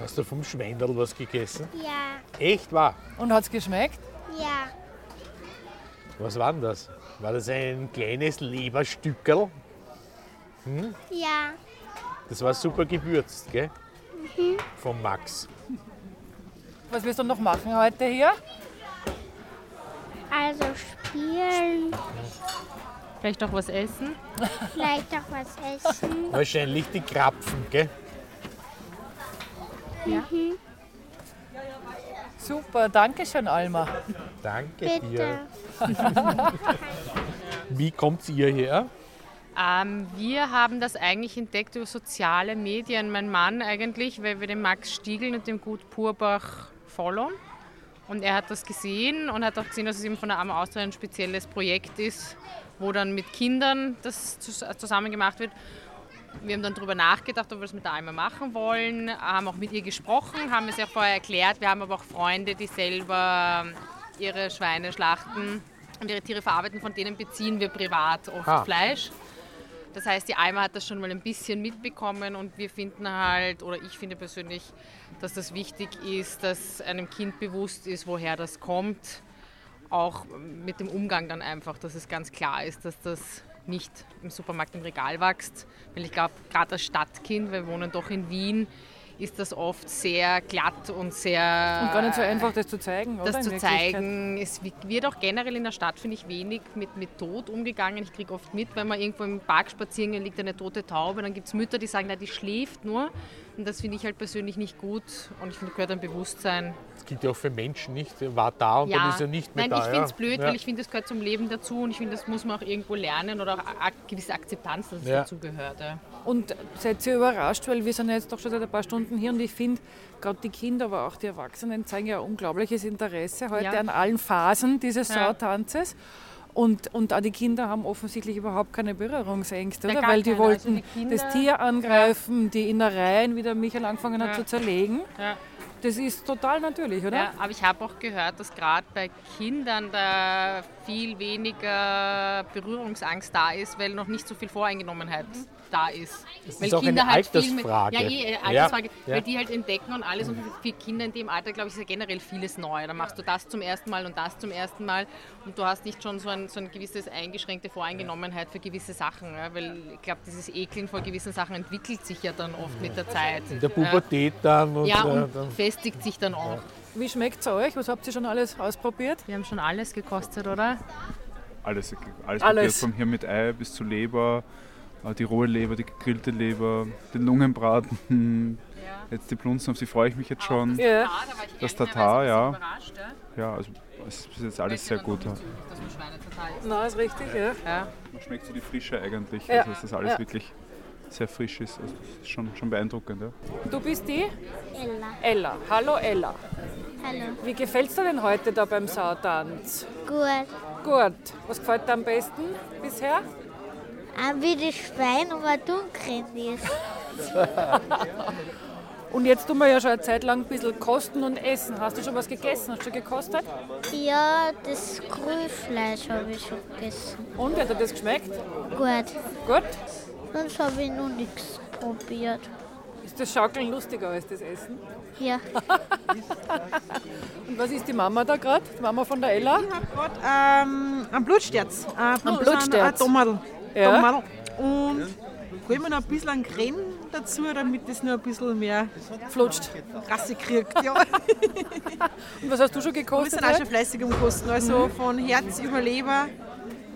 Hast du vom Schwendel was gegessen? Ja. Echt wahr? Und hat es geschmeckt? Ja. Was war denn das? War das ein kleines Leberstückel? Hm? Ja. Das war super gewürzt, gell? Mhm. Von Max. Was wirst du noch machen heute hier? Also spielen. Vielleicht auch was essen? Vielleicht auch was essen. Wahrscheinlich die Krapfen, gell? Ja. Mhm. Super, danke schön, Alma. Danke Bitte. dir. Wie kommt ihr her? Ähm, wir haben das eigentlich entdeckt über soziale Medien. Mein Mann eigentlich, weil wir den Max Stiegel und den Gut Purbach followen. Und er hat das gesehen und hat auch gesehen, dass es eben von der AMA Austria ein spezielles Projekt ist, wo dann mit Kindern das zusammen gemacht wird. Wir haben dann darüber nachgedacht, ob wir das mit der Alma machen wollen, haben auch mit ihr gesprochen, haben es ja vorher erklärt. Wir haben aber auch Freunde, die selber ihre Schweine schlachten und ihre Tiere verarbeiten. Von denen beziehen wir privat oft ah. Fleisch. Das heißt, die Alma hat das schon mal ein bisschen mitbekommen und wir finden halt, oder ich finde persönlich, dass das wichtig ist, dass einem Kind bewusst ist, woher das kommt. Auch mit dem Umgang dann einfach, dass es ganz klar ist, dass das nicht im Supermarkt im Regal wächst. Weil ich glaube, gerade als Stadtkind, wir wohnen doch in Wien, ist das oft sehr glatt und sehr. Und gar nicht so einfach, das zu zeigen, Das zu zeigen. Es wird auch generell in der Stadt, finde ich, wenig mit, mit Tod umgegangen. Ich kriege oft mit, wenn man irgendwo im Park spazieren geht, liegt eine tote Taube, dann gibt es Mütter, die sagen, na, die schläft nur. Und das finde ich halt persönlich nicht gut und ich finde, gehört ein Bewusstsein. Das gilt ja auch für Menschen nicht. Er war da und ja. dann ist er nicht mehr Nein, da. Nein, ich finde es blöd, ja. weil ich finde, das gehört zum Leben dazu und ich finde, das muss man auch irgendwo lernen oder auch eine gewisse Akzeptanz, dass es ja. dazu gehört. Und seid ihr überrascht, weil wir sind ja jetzt doch schon seit ein paar Stunden hier und ich finde, gerade die Kinder, aber auch die Erwachsenen zeigen ja unglaubliches Interesse heute an allen Phasen dieses Sautanzes. Und, und auch die Kinder haben offensichtlich überhaupt keine Berührungsängste, oder? Weil die keine. Also wollten also die das Tier angreifen, ja. die Innereien, wie der Michael angefangen hat ja. zu zerlegen. Ja. Das ist total natürlich, oder? Ja, aber ich habe auch gehört, dass gerade bei Kindern da viel weniger Berührungsangst da ist, weil noch nicht so viel Voreingenommenheit mhm da ist. Das weil ist auch Kinder eine halt Altersfrage. Mit, ja, eh, Altersfrage, ja, weil die halt entdecken und alles. Und für Kinder in dem Alter, glaube ich, ist ja generell vieles neu. Da machst du das zum ersten Mal und das zum ersten Mal und du hast nicht schon so ein, so ein gewisses eingeschränkte Voreingenommenheit für gewisse Sachen. Ja, weil ich glaube, dieses Ekeln vor gewissen Sachen entwickelt sich ja dann oft mit der Zeit. In der Pubertät dann. Und ja, und dann festigt sich dann auch. Wie schmeckt es euch? Was habt ihr schon alles ausprobiert? Wir haben schon alles gekostet, oder? Alles, alles, alles. von hier mit Ei bis zu Leber, äh, die rohe Leber, die gegrillte Leber, den Lungenbraten, ja. jetzt die Plunzen, auf die freue ich mich jetzt schon. Ja. Das Tatar, ja. Ja, also es ist jetzt alles sehr gut. Ja. Na, ist richtig, ja. ja. Man schmeckt so die Frische eigentlich, also dass das alles wirklich sehr frisch ist. Also das ist schon, schon beeindruckend. Ja. Du bist die? Ella. Ella. Hallo Ella. Hallo. Wie gefällt es dir denn heute da beim Sautanz? Gut. Gut. Was gefällt dir am besten bisher? wie das Schwein aber dunkel ist. und jetzt tun wir ja schon eine Zeit lang ein bisschen kosten und essen. Hast du schon was gegessen? Hast du schon gekostet? Ja, das Grillfleisch habe ich schon gegessen. Und, hat dir das geschmeckt? Gut. Gut? Sonst habe ich noch nichts probiert. Ist das Schaukeln lustiger als das Essen? Ja. und was ist die Mama da gerade? Die Mama von der Ella? Ich habe gerade ähm, einen Blutsterz. Äh, ein Blutsterz? Ein ja. Und holen wir noch ein bisschen Creme dazu, damit es noch ein bisschen mehr flutscht. Rasse kriegt. Ja. Und was hast du schon gekostet? Wir sind auch schon fleißig am Kosten. Also mhm. von Herz über Leber,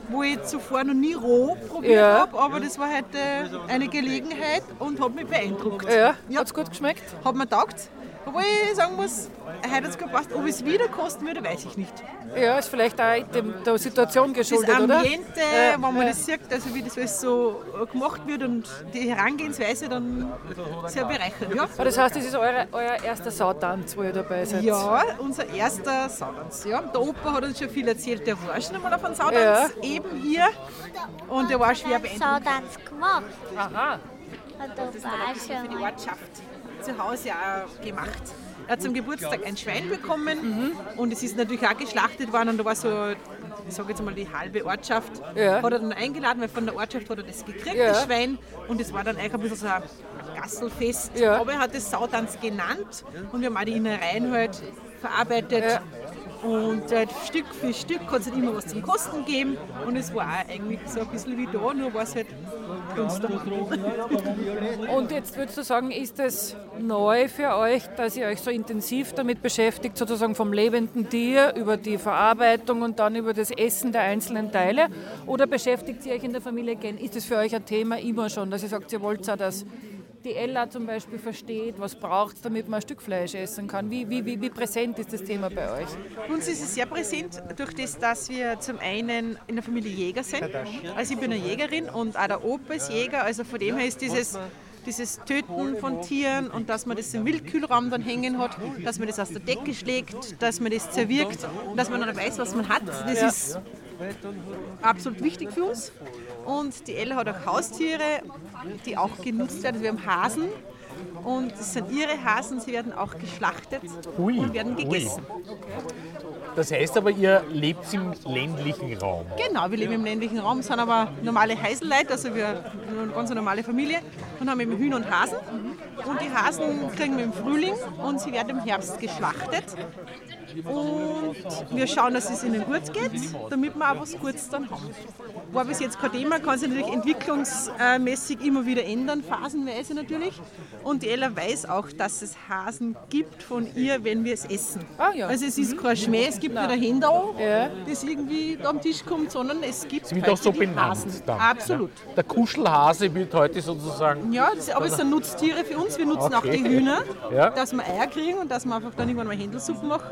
wo ich zuvor noch nie roh probiert ja. habe, aber das war heute eine Gelegenheit und hat mich beeindruckt. Ja, ja. hat es gut geschmeckt? Hat mir taugt. Wobei ich sagen muss, heute hat es gepasst. Ob es wieder kosten würde, weiß ich nicht. Ja, ist vielleicht auch dem, der Situation geschuldet, das Ambiente, oder? wenn man das sieht, also wie das alles so gemacht wird und die Herangehensweise dann sehr bereichernd. Ja. Aber das heißt, das ist eure, euer erster Sautanz, wo ihr dabei seid? Ja, unser erster Sautanz. Ja. Der Opa hat uns schon viel erzählt, der war schon einmal auf einem Sautanz, ja. eben hier. Und der war schwer beeindruckt. Sautanz gemacht. Aha. Das ist dann für die Ortschaft zu Hause auch gemacht. Er hat zum Geburtstag ein Schwein bekommen mhm. und es ist natürlich auch geschlachtet worden und da war so, ich sage jetzt mal die halbe Ortschaft, ja. hat er dann eingeladen, weil von der Ortschaft hat er das gekriegt, ja. das Schwein und es war dann eigentlich ein bisschen so ein Gasselfest. Ja. Aber er hat es Sautanz genannt und wir haben auch die Innereien halt verarbeitet. Und äh, Stück für Stück hat es halt immer was zum Kosten geben. Und es war auch eigentlich so ein bisschen wie da, nur war es halt günstiger. Und jetzt würdest du sagen, ist es neu für euch, dass ihr euch so intensiv damit beschäftigt, sozusagen vom lebenden Tier über die Verarbeitung und dann über das Essen der einzelnen Teile? Oder beschäftigt ihr euch in der Familie gern? Ist es für euch ein Thema immer schon, dass ihr sagt, ihr wollt auch das die Ella zum Beispiel versteht, was braucht es, damit man ein Stück Fleisch essen kann? Wie, wie, wie, wie präsent ist das Thema bei euch? Bei uns ist es sehr präsent, durch das, dass wir zum einen in der Familie Jäger sind. Also ich bin eine Jägerin und auch der Opa ist Jäger, also von dem her ist dieses dieses Töten von Tieren und dass man das im Wildkühlraum dann hängen hat, dass man das aus der Decke schlägt, dass man das zerwirkt und dass man dann weiß, was man hat. Das ist absolut wichtig für uns. Und die Ella hat auch Haustiere, die auch genutzt werden. Wir haben Hasen und das sind ihre Hasen, sie werden auch geschlachtet Hui, und werden gegessen. Das heißt aber, ihr lebt im ländlichen Raum. Genau, wir leben im ländlichen Raum, sind aber normale Heiselleute, also wir sind eine ganz normale Familie und haben eben Hühner und Hasen. Und die Hasen kriegen wir im Frühling und sie werden im Herbst geschlachtet. Und wir schauen, dass es ihnen gut geht, damit wir auch was Gutes dann haben. War bis jetzt kein Thema, kann sich natürlich entwicklungsmäßig immer wieder ändern, phasenweise natürlich. Und die Ella weiß auch, dass es Hasen gibt von ihr, wenn wir es essen. Also es ist kein Schmäh, es gibt nicht ein Händel, das irgendwie da am Tisch kommt, sondern es gibt Sie wird heute auch so die benannt. Hasen. Dann, Absolut. Ja. Der Kuschelhase wird heute sozusagen. Ja, das, aber es sind Nutztiere für uns. Wir nutzen auch Okay. die Hühner, Ja. dass wir Eier kriegen und dass wir einfach dann irgendwann mal Händelsuppen machen.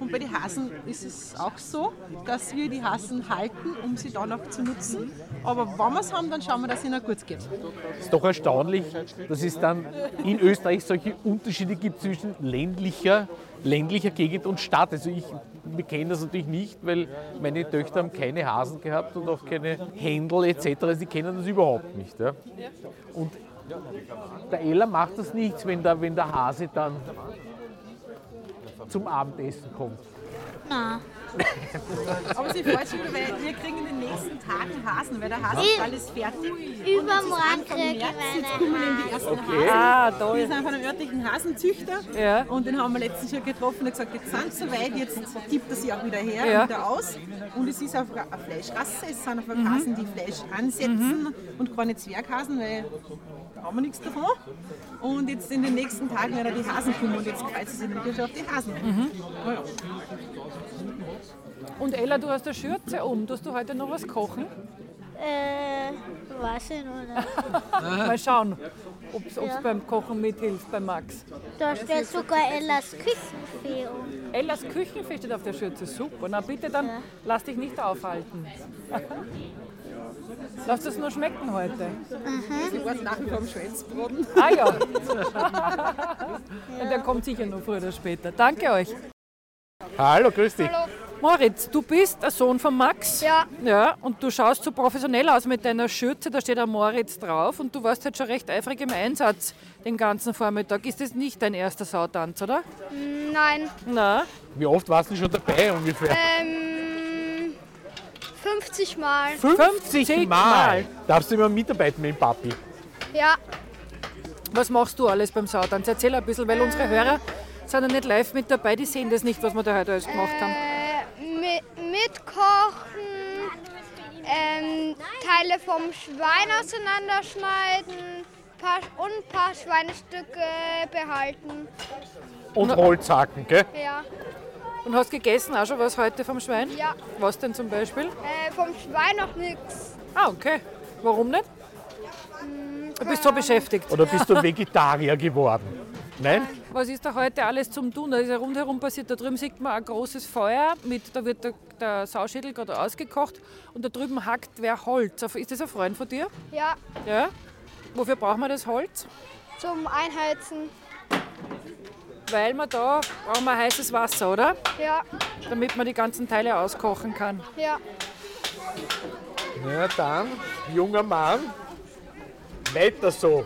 Und bei den Hasen ist es auch so, dass wir die Hasen halten, um sie dann auch zu nutzen. Aber wenn wir es haben, dann schauen wir, dass es ihnen gut geht. ist doch erstaunlich, dass es dann in Österreich solche Unterschiede gibt zwischen ländlicher, ländlicher Gegend und Stadt. Also ich wir kennen das natürlich nicht, weil meine Töchter haben keine Hasen gehabt und auch keine Händel etc. Sie kennen das überhaupt nicht. Ja? Und der Ella macht das nichts, wenn der, wenn der Hase dann zum Abendessen kommt. Nein. Aber sie freut sich, weil wir kriegen in den nächsten Tagen Hasen, weil der Hasenstall ist fertig. Übermorgen Und es ist Anfang kriege ich März, meine jetzt kommen eben die ersten Okay. Hasen. Ah, toll. Wir sind von einem örtlichen Hasenzüchter und den haben wir letztens schon getroffen und gesagt, jetzt sind sie soweit, jetzt gibt er sie auch wieder her, Ja. wieder aus. Und es ist auf eine Fleischrasse, es sind auf Mhm. Hasen, die Fleisch ansetzen und keine Zwerghasen, weil da haben wir nichts davon. Und jetzt in den nächsten Tagen werden die Hasen kommen und jetzt freut sie sich natürlich auf die Hasen. Mhm. Ja, ja. Und Ella, du hast eine Schürze um. Tust du heute noch was kochen? Äh, weiß ich noch nicht. Mal schauen, ob es Ja. beim Kochen mithilft bei Max. Da steht sogar Ellas Küchenfee um. Ellas Küchenfee steht auf der Schürze. Super. Na bitte dann, lass dich nicht aufhalten. Lass das nur schmecken heute. Sie war nach wie vor am Schweinsbraten. Ah ja. Und der kommt sicher noch früher oder später. Danke euch. Hallo, grüß dich. Moritz, du bist der Sohn von Max. Ja. Ja, und du schaust so professionell aus mit deiner Schürze, da steht ein Moritz drauf und du warst halt schon recht eifrig im Einsatz den ganzen Vormittag. Ist das nicht dein erster Sautanz, oder? Nein. Na? Wie oft warst du schon dabei ungefähr? Ähm, 50 Mal. 50 Mal. Darfst du immer mitarbeiten mit dem Papi? Ja. Was machst du alles beim Sautanz? Erzähl ein bisschen, weil unsere Hörer sind ja nicht live mit dabei, die sehen das nicht, was wir da heute alles gemacht haben. Äh, mit, mitkochen, ähm, Teile vom Schwein auseinanderschneiden paar, und ein paar Schweinestücke behalten. Und Holzhacken, gell? Ja. Und hast gegessen auch schon was heute vom Schwein? Ja. Was denn zum Beispiel? Äh, vom Schwein noch nichts. Ah, okay. Warum nicht? Du bist so beschäftigt. Oder bist du Vegetarier geworden? Nein? Was ist da heute alles zum Tun? Da ist ja rundherum passiert. Da drüben sieht man ein großes Feuer. Mit, da wird der, der Sauschädel gerade ausgekocht. Und da drüben hackt wer Holz. Ist das ein Freund von dir? Ja, Ja. Wofür brauchen wir das Holz? zum Einheizen. Weil wir da brauchen wir heißes Wasser, oder? Ja, Damit man die ganzen Teile auskochen kann. ja. Na dann, junger Mann, weiter so.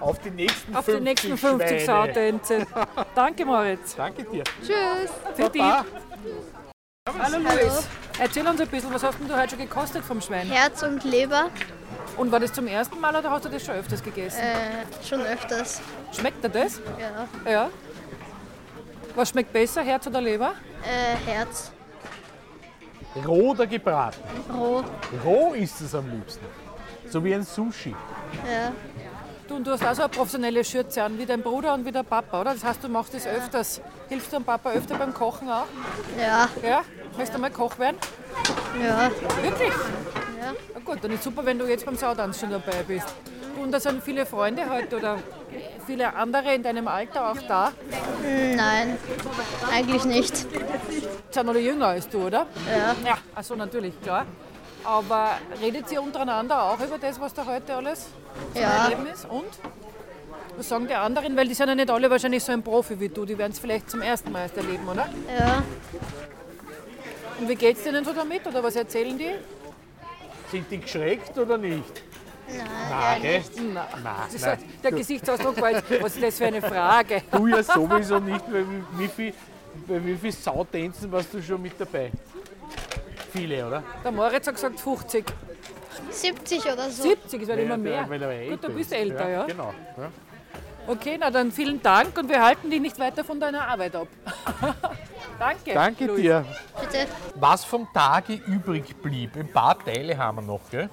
Auf die nächsten Auf 50 die nächsten 50 Schweine. Sautänze. Danke, Moritz. Danke dir. Tschüss. Baba. Hallo Luis. Erzähl uns ein bisschen, was hast denn du heute schon gekostet vom Schwein? Herz und Leber. Und war das zum ersten Mal oder hast du das schon öfters gegessen? Äh, schon öfters. Schmeckt dir das? Ja. Ja. Was schmeckt besser, Herz oder Leber? Äh, Herz. Roh oder gebraten? Roh. Roh ist es am liebsten. So wie ein Sushi. Ja. Du, und du hast auch so eine professionelle Schürze an, wie dein Bruder und wie der Papa, oder? Das heißt, du machst das öfters. Hilfst du dem Papa öfter beim Kochen auch? Ja. Ja? Möchtest du mal Koch werden? Ja. Wirklich? Ja. Na gut, dann ist super, wenn du jetzt beim Sautanz schon dabei bist. Und da sind viele Freunde heute oder viele andere in deinem Alter auch da. Nein, eigentlich nicht. Sind alle jünger als du, oder? Ja. Ja, also natürlich, klar. Aber redet ihr untereinander auch über das, was da heute alles zu Ja. erleben ist? Und? Was sagen die anderen? Weil die sind ja nicht alle wahrscheinlich so ein Profi wie du. Die werden es vielleicht zum ersten Mal erst erleben, oder? Ja. Und wie geht es denen so damit? Oder was erzählen die? Sind die geschreckt oder nicht? Nein, Nein, gell? Nein. Nein, nein. der Gesichtsausdruck war jetzt, was ist das für eine Frage? Du ja sowieso nicht, weil wie, wie viel, bei wie viel Sautänzen warst du schon mit dabei? Viele, oder? Der Moritz hat gesagt 50. 70 oder so. 70, es wird immer Ja, mehr. Gut, du bist ist. älter, ja. Genau. Ja. Okay, na dann vielen Dank und wir halten dich nicht weiter von deiner Arbeit ab. Danke. Danke Luis. dir. Bitte. Was vom Tage übrig blieb, ein paar Teile haben wir noch, gell?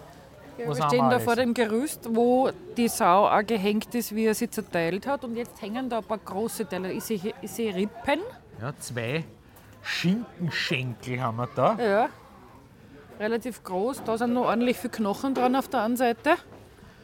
Ja, wir stehen wir da alles? vor dem Gerüst, wo die Sau auch gehängt ist, wie er sie zerteilt hat. Und jetzt hängen da ein paar große Teile. Ich sehe, ich sehe Rippen. Ja, zwei Schinkenschenkel haben wir da. Ja. Relativ groß. Da sind noch ordentlich viele Knochen dran auf der anderen Seite.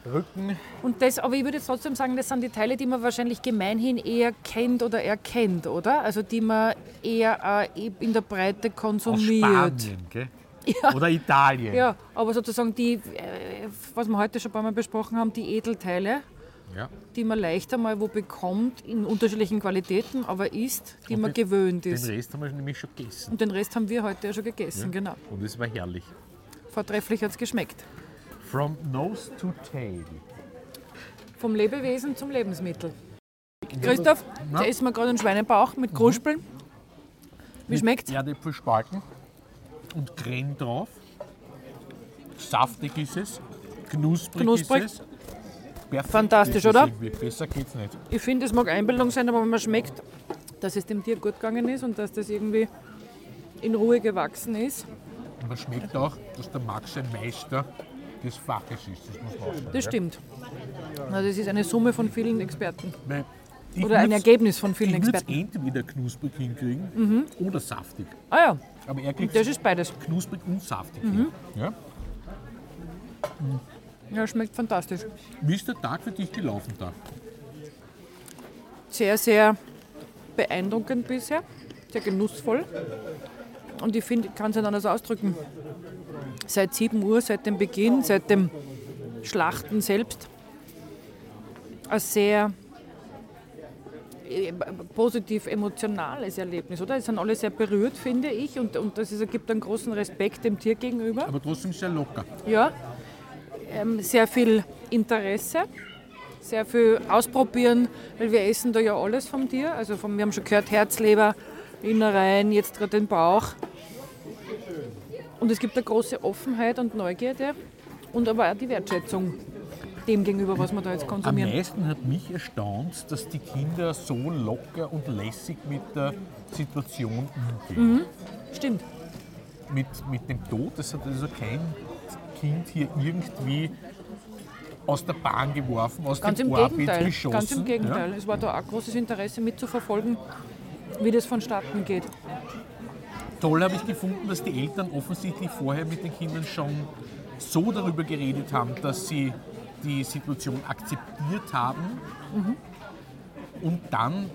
Rücken. Und das, aber ich würde jetzt trotzdem sagen, das sind die Teile, die man wahrscheinlich gemeinhin eher kennt oder erkennt, oder? Also die man eher äh, in der Breite Aus konsumiert. Spanien, gell? Ja. Oder Italien. Ja, aber sozusagen die, äh, was wir heute schon ein paar Mal besprochen haben, die Edelteile, Ja. die man leichter mal wo bekommt, in unterschiedlichen Qualitäten, aber isst, die Und man den- gewöhnt Den ist. Rest haben wir nämlich schon gegessen. Und den Rest haben wir heute ja schon gegessen, Ja. genau. Und es war herrlich. Vortrefflich hat es geschmeckt. From nose to tail. Vom Lebewesen zum Lebensmittel. Christoph, da isst man gerade einen Schweinebauch mit Kruspeln. Wie schmeckt's? Erdäpfelspalten und Creme drauf. Saftig ist es, knusprig, Knusprig. ist es. Perfekt Fantastisch, oder? irgendwie. Besser geht's nicht. Ich finde, es mag Einbildung sein, aber wenn man schmeckt, dass es dem Tier gut gegangen ist und dass das irgendwie in Ruhe gewachsen ist. Und man schmeckt auch, dass der Max ein Meister des Faches ist. Das muss man auch sagen. Das stimmt. Also das ist eine Summe von vielen Experten. Weil ich Oder ein würd's- Ergebnis von vielen ich würd's Experten. entweder knusprig hinkriegen Mhm. oder saftig. Ah ja, Aber er kriegt das ist beides. knusprig und saftig. Mhm. hin. Ja? Ja, schmeckt fantastisch. Wie ist der Tag für dich gelaufen da? Sehr, sehr beeindruckend bisher. Sehr genussvoll. Und ich finde, ich kann es nicht anders ausdrücken. Seit 7 Uhr, seit dem Beginn, seit dem Schlachten selbst, ein sehr äh, positiv emotionales Erlebnis, oder? Es sind alle sehr berührt, finde ich, und, und das ist, gibt einen großen Respekt dem Tier gegenüber. Aber trotzdem sehr locker. Ja, sehr viel Interesse, sehr viel ausprobieren, weil wir essen da ja alles vom Tier. Also vom, wir haben schon gehört, Herz, Leber, Innereien, jetzt gerade den Bauch. Und es gibt eine große Offenheit und Neugierde und aber auch die Wertschätzung dem gegenüber, was wir da jetzt Am konsumieren. meisten hat mich erstaunt, dass die Kinder so locker und lässig mit der Situation umgehen. Mhm. Stimmt. Mit, mit dem Tod, das hat also kein Kind hier irgendwie aus der Bahn geworfen, aus Ganz dem im Orbit Gegenteil. geschossen. Ganz im Gegenteil. Ja? Es war da auch großes Interesse mitzuverfolgen, wie das vonstatten geht. Toll habe ich gefunden, dass die Eltern offensichtlich vorher mit den Kindern schon so darüber geredet haben, dass sie die Situation akzeptiert haben Mhm. und dann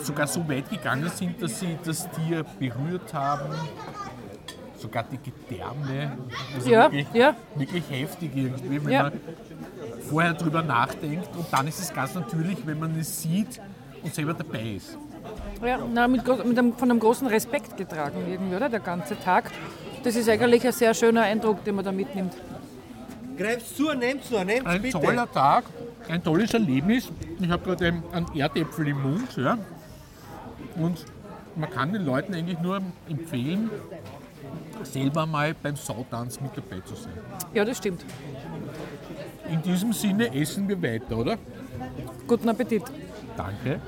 sogar so weit gegangen sind, dass sie das Tier berührt haben, sogar die Gedärme. Also Ja, wirklich, ja. wirklich heftig irgendwie, wenn Ja. man vorher drüber nachdenkt. Und dann ist es ganz natürlich, wenn man es sieht und selber dabei ist. Ja, na, mit, mit einem, von einem großen Respekt getragen irgendwie, oder? Der ganze Tag. Das ist eigentlich ein sehr schöner Eindruck, den man da mitnimmt. Greif's zu, nehmt's nur, nehmt's Ein bitte. toller Tag, ein tolles Erlebnis. Ich habe gerade einen, einen Erdäpfel im Mund. Ja. Und man kann den Leuten eigentlich nur empfehlen, selber mal beim Sautanz mit dabei zu sein. Ja, das stimmt. In diesem Sinne essen wir weiter, oder? Guten Appetit. Danke.